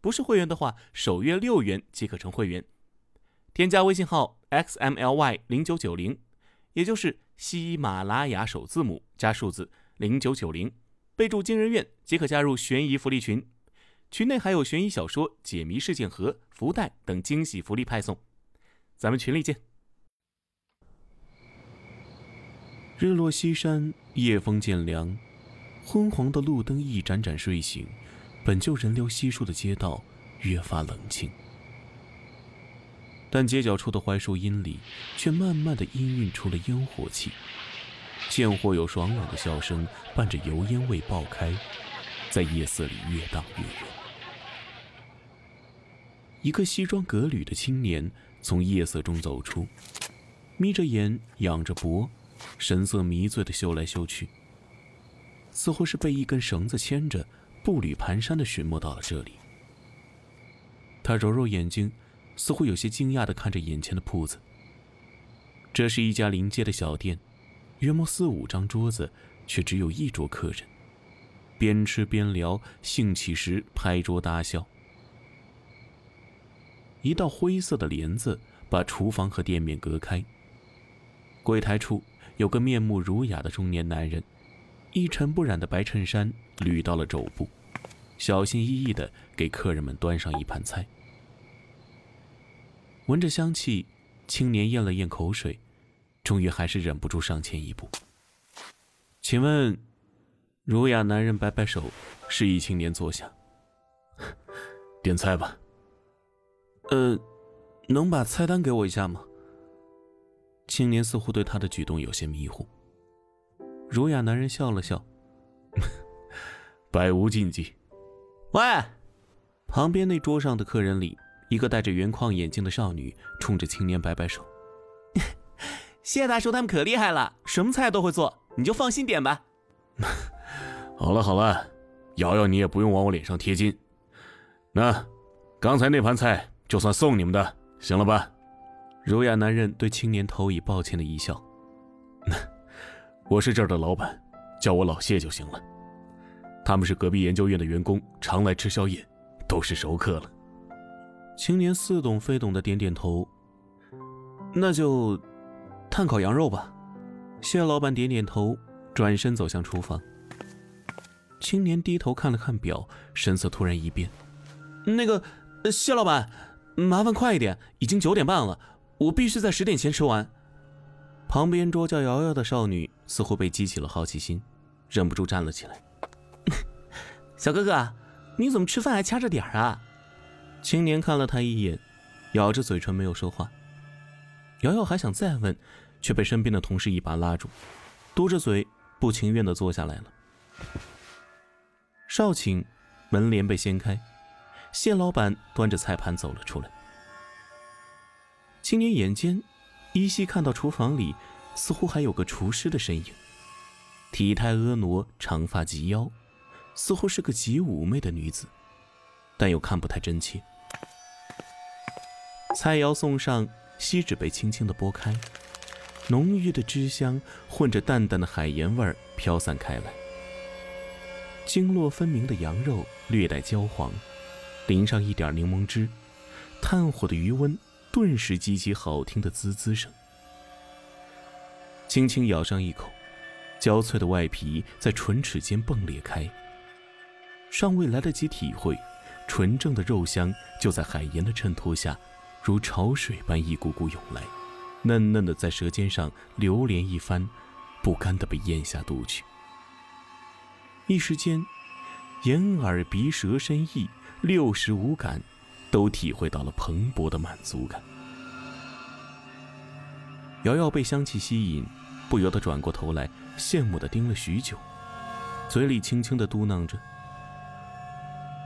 不是会员的话，首月六元即可成会员。添加微信号 xmly 零九九零，也就是喜马拉雅首字母加数字零九九零，备注“惊人院”即可加入悬疑福利群。群内还有悬疑小说、解谜事件盒、福袋等惊喜福利派送，咱们群里见。日落西山，夜风渐凉，昏黄的路灯一盏盏睡醒，本就人流稀疏的街道越发冷清。但街角处的槐树荫里，却慢慢的氤氲出了烟火气，见或有爽朗的笑声伴着油烟味爆开，在夜色里越荡越远。一个西装革履的青年从夜色中走出，眯着眼，仰着脖，神色迷醉的嗅来嗅去，似乎是被一根绳子牵着，步履蹒跚的寻摸到了这里。他揉揉眼睛，似乎有些惊讶的看着眼前的铺子。这是一家临街的小店，约莫四五张桌子，却只有一桌客人，边吃边聊，兴起时拍桌大笑。一道灰色的帘子把厨房和店面隔开。柜台处有个面目儒雅的中年男人，一尘不染的白衬衫捋到了肘部，小心翼翼的给客人们端上一盘菜。闻着香气，青年咽了咽口水，终于还是忍不住上前一步。请问，儒雅男人摆摆手，示意青年坐下。点菜吧。呃，能把菜单给我一下吗？青年似乎对他的举动有些迷糊。儒雅男人笑了笑，百无禁忌。喂，旁边那桌上的客人里，一个戴着圆框眼镜的少女冲着青年摆摆手：“ 谢大叔他们可厉害了，什么菜都会做，你就放心点吧。”好了好了，瑶瑶你也不用往我脸上贴金。那，刚才那盘菜。就算送你们的，行了吧？儒雅男人对青年投以抱歉的一笑。我是这儿的老板，叫我老谢就行了。他们是隔壁研究院的员工，常来吃宵夜，都是熟客了。青年似懂非懂的点点头。那就炭烤羊肉吧。谢老板点点头，转身走向厨房。青年低头看了看表，神色突然一变。那个，谢老板。麻烦快一点，已经九点半了，我必须在十点前吃完。旁边桌叫瑶瑶的少女似乎被激起了好奇心，忍不住站了起来。小哥哥，你怎么吃饭还掐着点儿啊？青年看了他一眼，咬着嘴唇没有说话。瑶瑶还想再问，却被身边的同事一把拉住，嘟着嘴不情愿地坐下来了。少顷，门帘被掀开。谢老板端着菜盘走了出来。青年眼尖，依稀看到厨房里似乎还有个厨师的身影，体态婀娜，长发及腰，似乎是个极妩媚的女子，但又看不太真切。菜肴送上，锡纸被轻轻的拨开，浓郁的脂香混着淡淡的海盐味儿飘散开来，经络分明的羊肉略带焦黄。淋上一点柠檬汁，炭火的余温顿时激起好听的滋滋声。轻轻咬上一口，焦脆的外皮在唇齿间迸裂开。尚未来得及体会，纯正的肉香就在海盐的衬托下，如潮水般一股股涌来，嫩嫩的在舌尖上流连一番，不甘的被咽下肚去。一时间，眼耳鼻舌身意。六十五感，都体会到了蓬勃的满足感。瑶瑶被香气吸引，不由得转过头来，羡慕的盯了许久，嘴里轻轻的嘟囔着：“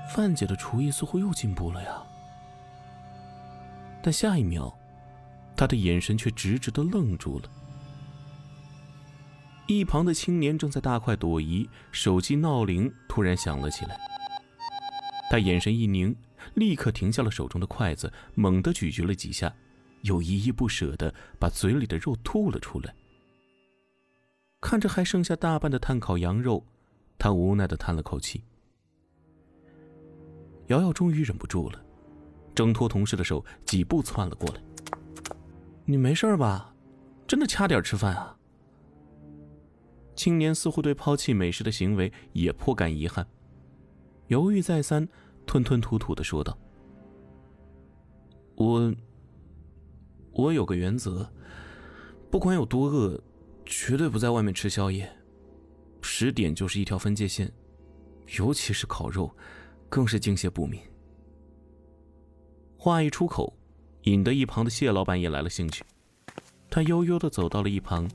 范姐的厨艺似乎又进步了呀。但下一秒，她的眼神却直直的愣住了。一旁的青年正在大快朵颐，手机闹铃突然响了起来。他眼神一凝，立刻停下了手中的筷子，猛地咀嚼了几下，又依依不舍的把嘴里的肉吐了出来。看着还剩下大半的炭烤羊肉，他无奈的叹了口气。瑶瑶终于忍不住了，挣脱同事的手，几步窜了过来：“你没事吧？真的掐点吃饭啊？”青年似乎对抛弃美食的行为也颇感遗憾，犹豫再三，吞吞吐吐的说道：“我……我有个原则，不管有多饿，绝对不在外面吃宵夜。十点就是一条分界线，尤其是烤肉，更是敬谢不敏。”话一出口，引得一旁的谢老板也来了兴趣，他悠悠的走到了一旁。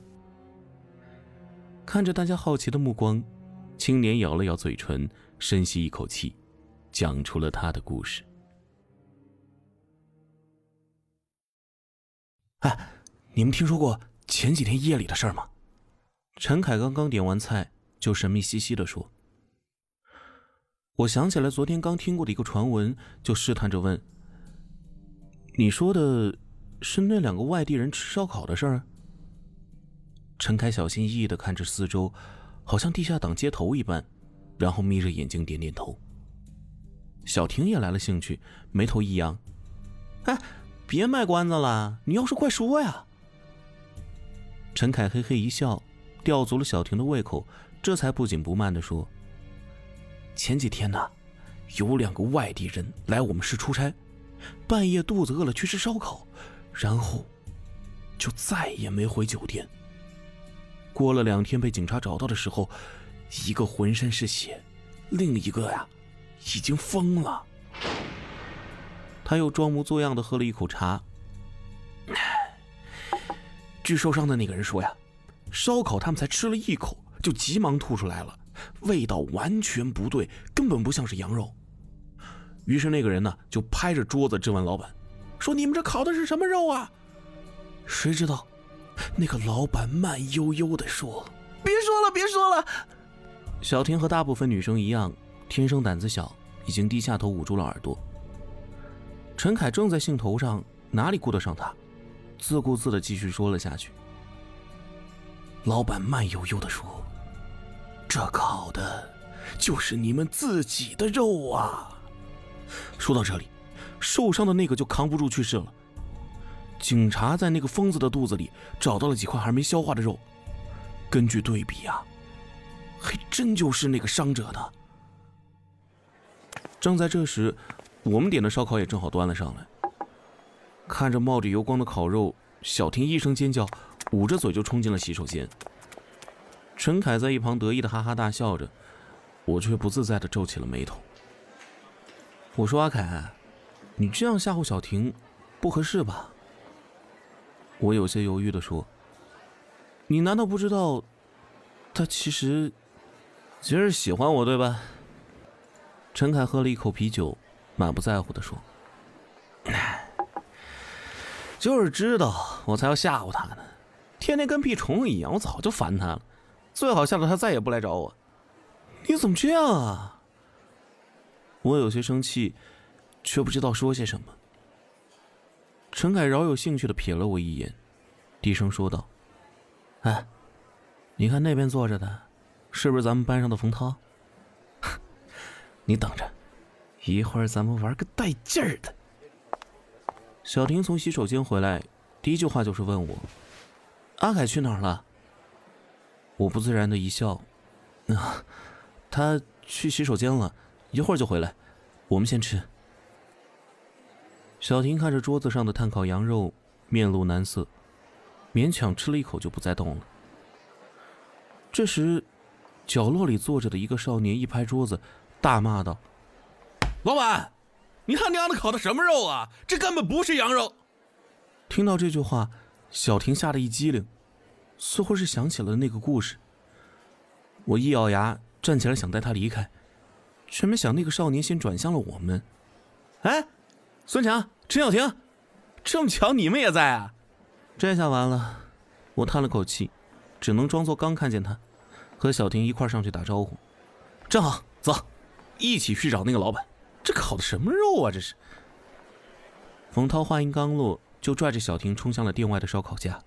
看着大家好奇的目光，青年咬了咬嘴唇，深吸一口气，讲出了他的故事。哎，你们听说过前几天夜里的事儿吗？陈凯刚刚点完菜，就神秘兮兮的说：“我想起来昨天刚听过的一个传闻，就试探着问：你说的是那两个外地人吃烧烤的事儿？”陈凯小心翼翼的看着四周，好像地下党接头一般，然后眯着眼睛点点头。小婷也来了兴趣，眉头一扬：“哎，别卖关子了，你要是快说呀！”陈凯嘿嘿一笑，吊足了小婷的胃口，这才不紧不慢的说：“前几天呢，有两个外地人来我们市出差，半夜肚子饿了去吃烧烤，然后就再也没回酒店。”过了两天被警察找到的时候，一个浑身是血，另一个呀，已经疯了。他又装模作样的喝了一口茶。据受伤的那个人说呀，烧烤他们才吃了一口，就急忙吐出来了，味道完全不对，根本不像是羊肉。于是那个人呢，就拍着桌子质问老板，说：“你们这烤的是什么肉啊？”谁知道？那个老板慢悠悠地说：“别说了，别说了。”小婷和大部分女生一样，天生胆子小，已经低下头捂住了耳朵。陈凯正在兴头上，哪里顾得上他，自顾自的继续说了下去。老板慢悠悠地说：“这烤的，就是你们自己的肉啊。”说到这里，受伤的那个就扛不住去世了。警察在那个疯子的肚子里找到了几块还没消化的肉，根据对比啊，还真就是那个伤者的。正在这时，我们点的烧烤也正好端了上来。看着冒着油光的烤肉，小婷一声尖叫，捂着嘴就冲进了洗手间。陈凯在一旁得意的哈哈大笑着，我却不自在的皱起了眉头。我说：“阿凯，你这样吓唬小婷，不合适吧？”我有些犹豫的说：“你难道不知道，他其实其实喜欢我，对吧？”陈凯喝了一口啤酒，满不在乎的说：“就是知道，我才要吓唬他呢。天天跟屁虫一样，我早就烦他了。最好吓得他再也不来找我。你怎么这样啊？”我有些生气，却不知道说些什么。陈凯饶有兴趣的瞥了我一眼，低声说道：“哎，你看那边坐着的，是不是咱们班上的冯涛？你等着，一会儿咱们玩个带劲儿的。”小婷从洗手间回来，第一句话就是问我：“阿凯去哪儿了？”我不自然的一笑：“啊，他去洗手间了，一会儿就回来。我们先吃。”小婷看着桌子上的炭烤羊肉，面露难色，勉强吃了一口就不再动了。这时，角落里坐着的一个少年一拍桌子，大骂道：“老板，你他娘的烤的什么肉啊？这根本不是羊肉！”听到这句话，小婷吓得一激灵，似乎是想起了那个故事。我一咬牙，站起来想带他离开，却没想那个少年先转向了我们。哎，孙强、陈小婷，这么巧你们也在啊？这下完了，我叹了口气，只能装作刚看见他，和小婷一块上去打招呼。正好，走，一起去找那个老板。这烤的什么肉啊？这是。冯涛话音刚落，就拽着小婷冲向了店外的烧烤架。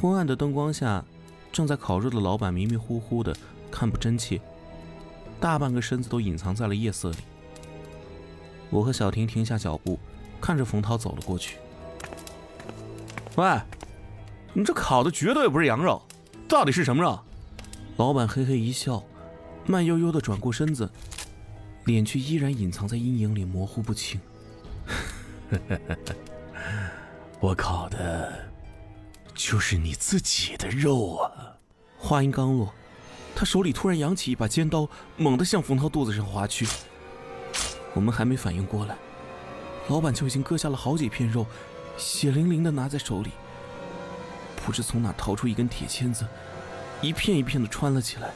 昏暗的灯光下，正在烤肉的老板迷迷糊糊的，看不真切，大半个身子都隐藏在了夜色里。我和小婷停下脚步，看着冯涛走了过去。喂，你这烤的绝对不是羊肉，到底是什么肉？老板嘿嘿一笑，慢悠悠的转过身子，脸却依然隐藏在阴影里，模糊不清。我烤的。就是你自己的肉啊！话音刚落，他手里突然扬起一把尖刀，猛地向冯涛肚子上划去。我们还没反应过来，老板就已经割下了好几片肉，血淋淋的拿在手里。不知从哪掏出一根铁签子，一片一片的穿了起来。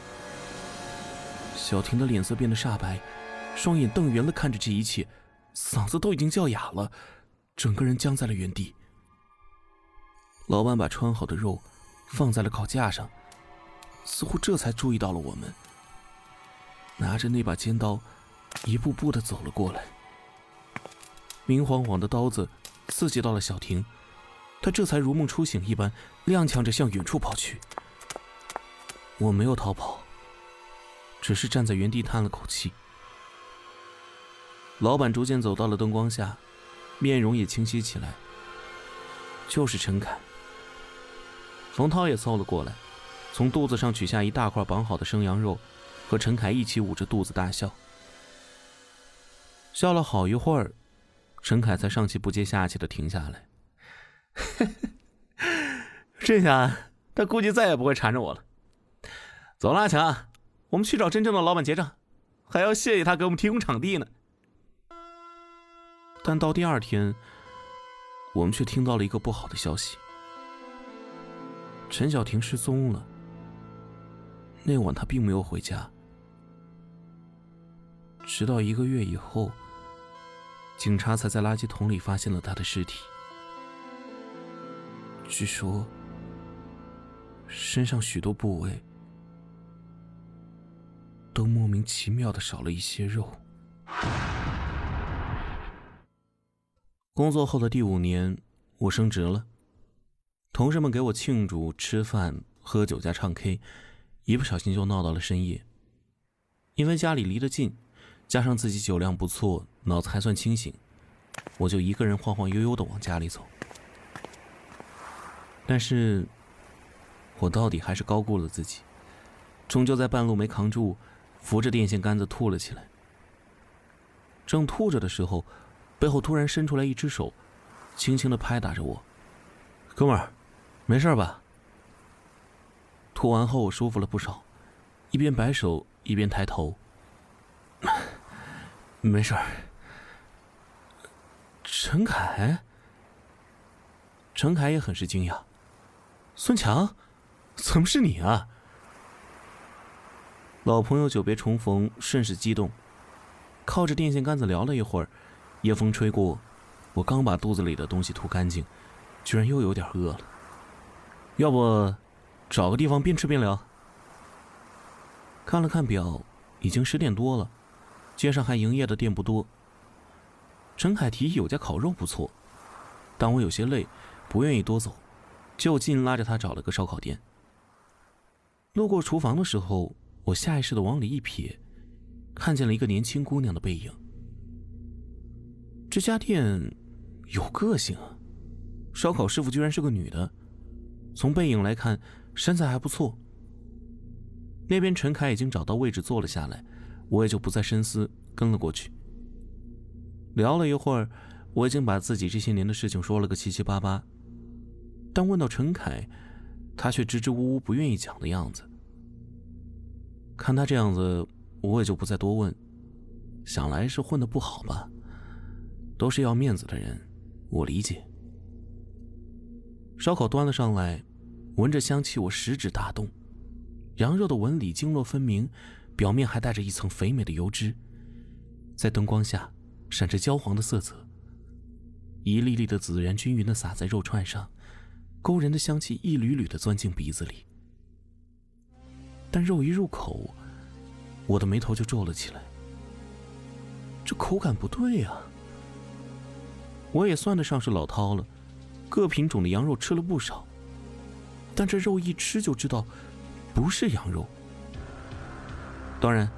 小婷的脸色变得煞白，双眼瞪圆了看着这一切，嗓子都已经叫哑了，整个人僵在了原地。老板把穿好的肉放在了烤架上，似乎这才注意到了我们。拿着那把尖刀，一步步的走了过来。明晃晃的刀子刺激到了小婷，她这才如梦初醒一般，踉跄着向远处跑去。我没有逃跑，只是站在原地叹了口气。老板逐渐走到了灯光下，面容也清晰起来，就是陈凯。冯涛也凑了过来，从肚子上取下一大块绑好的生羊肉，和陈凯一起捂着肚子大笑。笑了好一会儿，陈凯才上气不接下气的停下来。这下他估计再也不会缠着我了。走了，阿强，我们去找真正的老板结账，还要谢谢他给我们提供场地呢。但到第二天，我们却听到了一个不好的消息。陈小婷失踪了。那晚她并没有回家，直到一个月以后，警察才在垃圾桶里发现了她的尸体。据说，身上许多部位都莫名其妙的少了一些肉。工作后的第五年，我升职了。同事们给我庆祝、吃饭、喝酒加唱 K，一不小心就闹到了深夜。因为家里离得近，加上自己酒量不错，脑子还算清醒，我就一个人晃晃悠悠的往家里走。但是，我到底还是高估了自己，终究在半路没扛住，扶着电线杆子吐了起来。正吐着的时候，背后突然伸出来一只手，轻轻的拍打着我，哥们儿。没事吧？吐完后我舒服了不少，一边摆手一边抬头。没事。陈凯，陈凯也很是惊讶。孙强，怎么是你啊？老朋友久别重逢，甚是激动。靠着电线杆子聊了一会儿，夜风吹过，我刚把肚子里的东西吐干净，居然又有点饿了。要不，找个地方边吃边聊。看了看表，已经十点多了，街上还营业的店不多。陈凯提议有家烤肉不错，但我有些累，不愿意多走，就近拉着他找了个烧烤店。路过厨房的时候，我下意识的往里一瞥，看见了一个年轻姑娘的背影。这家店有个性啊，烧烤师傅居然是个女的。从背影来看，身材还不错。那边陈凯已经找到位置坐了下来，我也就不再深思，跟了过去。聊了一会儿，我已经把自己这些年的事情说了个七七八八，但问到陈凯，他却支支吾吾，不愿意讲的样子。看他这样子，我也就不再多问，想来是混的不好吧。都是要面子的人，我理解。烧烤端了上来，闻着香气，我食指大动，羊肉的纹理经络分明，表面还带着一层肥美的油脂，在灯光下闪着焦黄的色泽。一粒粒的孜然均匀的撒在肉串上，勾人的香气一缕缕的钻进鼻子里。但肉一入口，我的眉头就皱了起来。这口感不对呀！我也算得上是老饕了，各品种的羊肉吃了不少，但这肉一吃就知道不是羊肉。当然，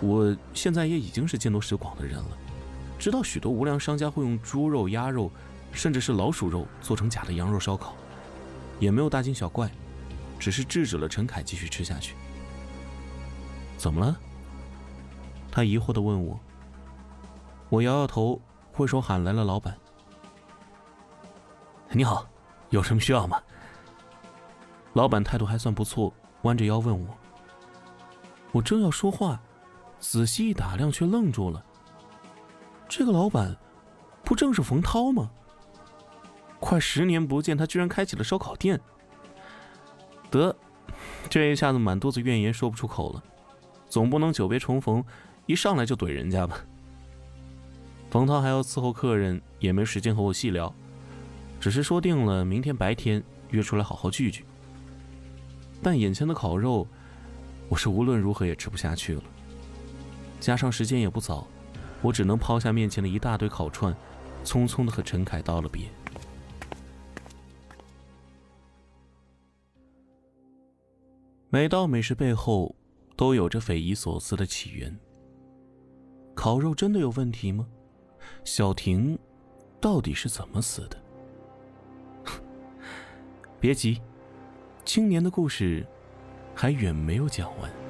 我现在也已经是见多识广的人了。知道许多无良商家会用猪肉、鸭肉，甚至是老鼠肉做成假的羊肉烧烤，也没有大惊小怪，只是制止了陈凯继续吃下去。怎么了？他疑惑的问我。我摇摇头，挥手喊来了老板。你好，有什么需要吗？老板态度还算不错，弯着腰问我。我正要说话，仔细一打量，却愣住了。这个老板，不正是冯涛吗？快十年不见，他居然开起了烧烤店。得，这一下子满肚子怨言说不出口了。总不能久别重逢，一上来就怼人家吧？冯涛还要伺候客人，也没时间和我细聊，只是说定了明天白天约出来好好聚聚。但眼前的烤肉，我是无论如何也吃不下去了。加上时间也不早。我只能抛下面前的一大堆烤串，匆匆的和陈凯道了别。每道美食背后都有着匪夷所思的起源。烤肉真的有问题吗？小婷到底是怎么死的？别急，青年的故事还远没有讲完。